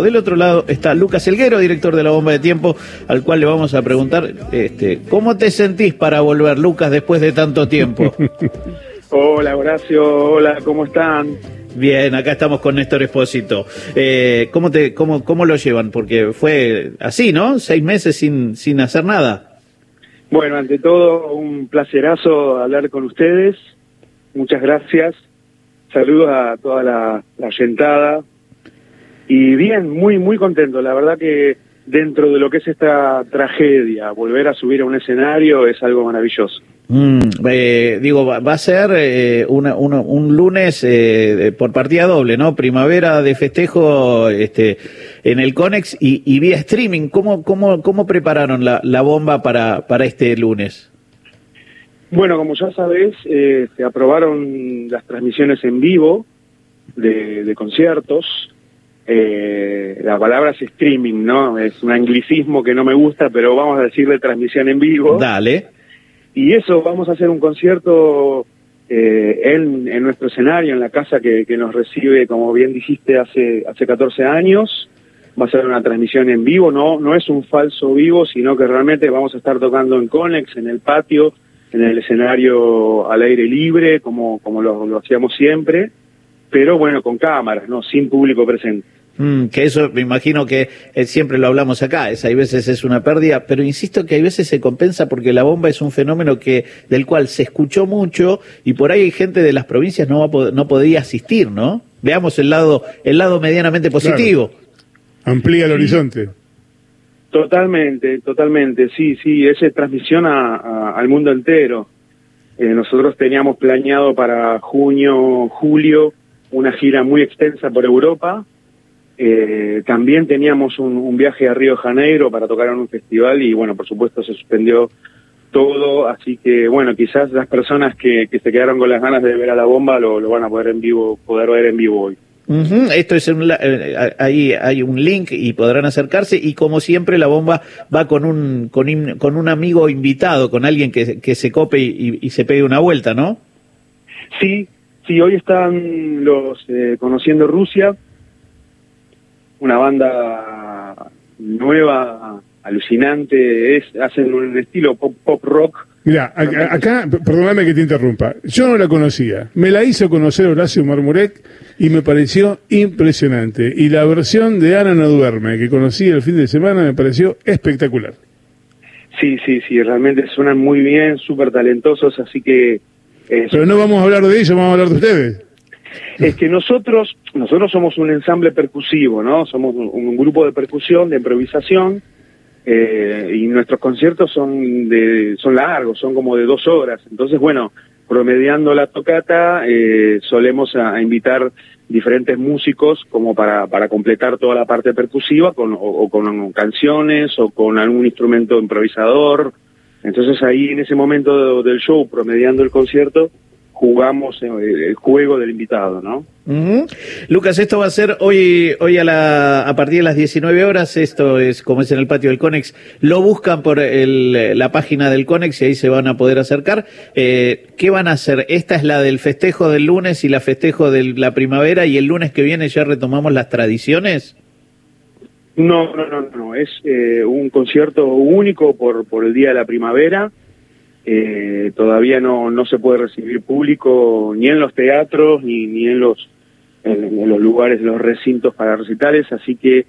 Del otro lado está Lucas Elguero, director de la Bomba de Tiempo, al cual le vamos a preguntar, este, ¿cómo te sentís para volver, Lucas, después de tanto tiempo? hola, Horacio, hola, ¿cómo están? Bien, acá estamos con Néstor Espósito. Eh, ¿cómo, te, cómo, ¿Cómo lo llevan? Porque fue así, ¿no? Seis meses sin, sin hacer nada. Bueno, ante todo, un placerazo hablar con ustedes. Muchas gracias. Saludos a toda la, la yentada y bien, muy, muy contento. La verdad que dentro de lo que es esta tragedia, volver a subir a un escenario es algo maravilloso. Mm, eh, digo, va, a ser eh, un lunes eh, por partida doble, ¿no? Primavera de festejo este, en el Conex y, vía streaming. ¿Cómo, cómo, cómo prepararon la, la bomba para, para este lunes? Bueno, como ya sabés, se aprobaron las transmisiones en vivo de, de conciertos eh, la palabra es streaming, ¿no? Es un anglicismo que no me gusta, pero vamos a decirle transmisión en vivo. Dale. Y eso, vamos a hacer un concierto eh, en, en, nuestro escenario, en la casa que, que, nos recibe, como bien dijiste, hace, hace 14 años. Va a ser una transmisión en vivo, no, no es un falso vivo, sino que realmente vamos a estar tocando en Conex, en el patio, en el escenario al aire libre, como, como lo, lo hacíamos siempre, pero bueno, con cámaras, ¿no? Sin público presente. Mm, que eso me imagino que eh, siempre lo hablamos acá, es, hay veces es una pérdida, pero insisto que hay veces se compensa porque la bomba es un fenómeno que del cual se escuchó mucho y por ahí hay gente de las provincias no va no podía asistir, ¿no? Veamos el lado el lado medianamente positivo. Amplía el horizonte. Totalmente, totalmente, sí, sí, es transmisión a, al mundo entero. Eh, nosotros teníamos planeado para junio, julio una gira muy extensa por Europa eh, también teníamos un, viaje a Río de Janeiro para tocar en un festival y bueno, por supuesto se suspendió todo, así que bueno, quizás las personas que, se quedaron con las ganas de ver a la bomba lo, van a poder en vivo, poder ver en vivo hoy. Esto es un, eh, ahí hay un link y podrán acercarse y como siempre la bomba va con un con, con un amigo invitado, con alguien que, que se cope y, se pegue una vuelta, ¿no? Sí, sí, hoy están los eh, conociendo Rusia, una banda nueva, alucinante, es, hacen un estilo pop, pop rock. Mira, acá, perdóname que te interrumpa, yo no la conocía, me la hizo conocer Horacio Marmurek y me pareció impresionante. Y la versión de Ana no duerme que conocí el fin de semana me pareció espectacular. Sí, sí, sí, realmente suenan muy bien, súper talentosos, así que... Pero no vamos a hablar de ellos, vamos a hablar de ustedes es que nosotros, nosotros somos un ensamble percusivo, ¿no? Somos un, grupo de percusión, de improvisación, eh, y nuestros conciertos son de, son largos, son como de dos horas. Entonces, bueno, promediando la tocata, eh, solemos a, invitar diferentes músicos como para, para completar toda la parte percusiva con, o, con canciones o con algún instrumento improvisador. Entonces ahí en ese momento del show, promediando el concierto, jugamos el juego del invitado, ¿no? Lucas, esto va a ser hoy hoy a, la, a partir de las 19 horas, esto es como es en el patio del Conex, lo buscan por el, la página del Conex y ahí se van a poder acercar. Eh, ¿Qué van a hacer? Esta es la del festejo del lunes y la festejo de la primavera y el lunes que viene ya retomamos las tradiciones. No, no, no, no, es eh, un concierto único por, por el Día de la Primavera eh, todavía no, no se puede recibir público ni en los teatros ni, ni en los en, los lugares, los recintos para recitales, así que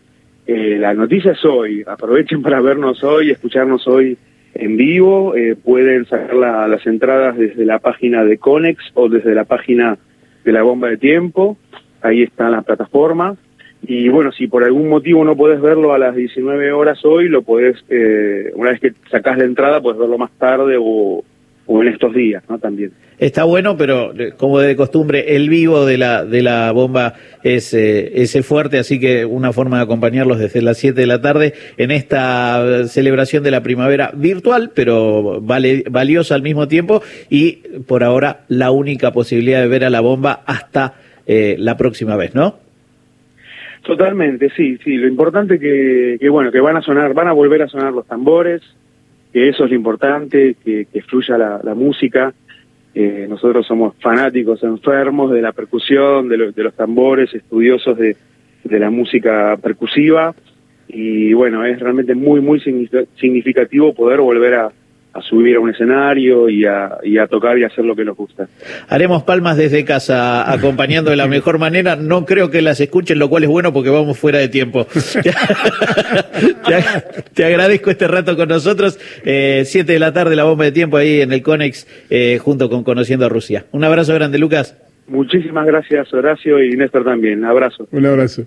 eh, la noticia es hoy, aprovechen para vernos hoy, escucharnos hoy en vivo, eh, pueden sacar las entradas desde la página de Conex o desde la página de la bomba de tiempo, ahí están las plataformas, y bueno, si por algún motivo no puedes verlo a las 19 horas hoy, lo puedes, eh, una vez que sacás la entrada, puedes verlo más tarde o, en estos días, ¿no? También. Está bueno, pero eh, como de costumbre, el vivo de la, de la bomba es, eh, es fuerte, así que una forma de acompañarlos desde las 7 de la tarde en esta celebración de la primavera virtual, pero vale, valiosa al mismo tiempo y por ahora la única posibilidad de ver a la bomba hasta eh, la próxima vez, ¿no? Totalmente, sí, sí. Lo importante que, que, bueno, que van a sonar, van a volver a sonar los tambores, que eso es lo importante, que, que fluya la, la música. Eh, nosotros somos fanáticos, enfermos de la percusión, de, de los tambores, estudiosos de, de la música percusiva y bueno, es realmente muy, muy significativo poder volver a, a subir a un escenario y a, y a tocar y hacer lo que nos gusta. Haremos palmas desde casa acompañando de la mejor manera. No creo que las escuchen, lo cual es bueno porque vamos fuera de tiempo. te, agradezco este rato con nosotros. Eh, siete de la tarde, la bomba de tiempo ahí en el Conex, eh, junto con Conociendo a Rusia. Un abrazo grande, Lucas. Muchísimas gracias, Horacio y Néstor también. Abrazo. Un abrazo.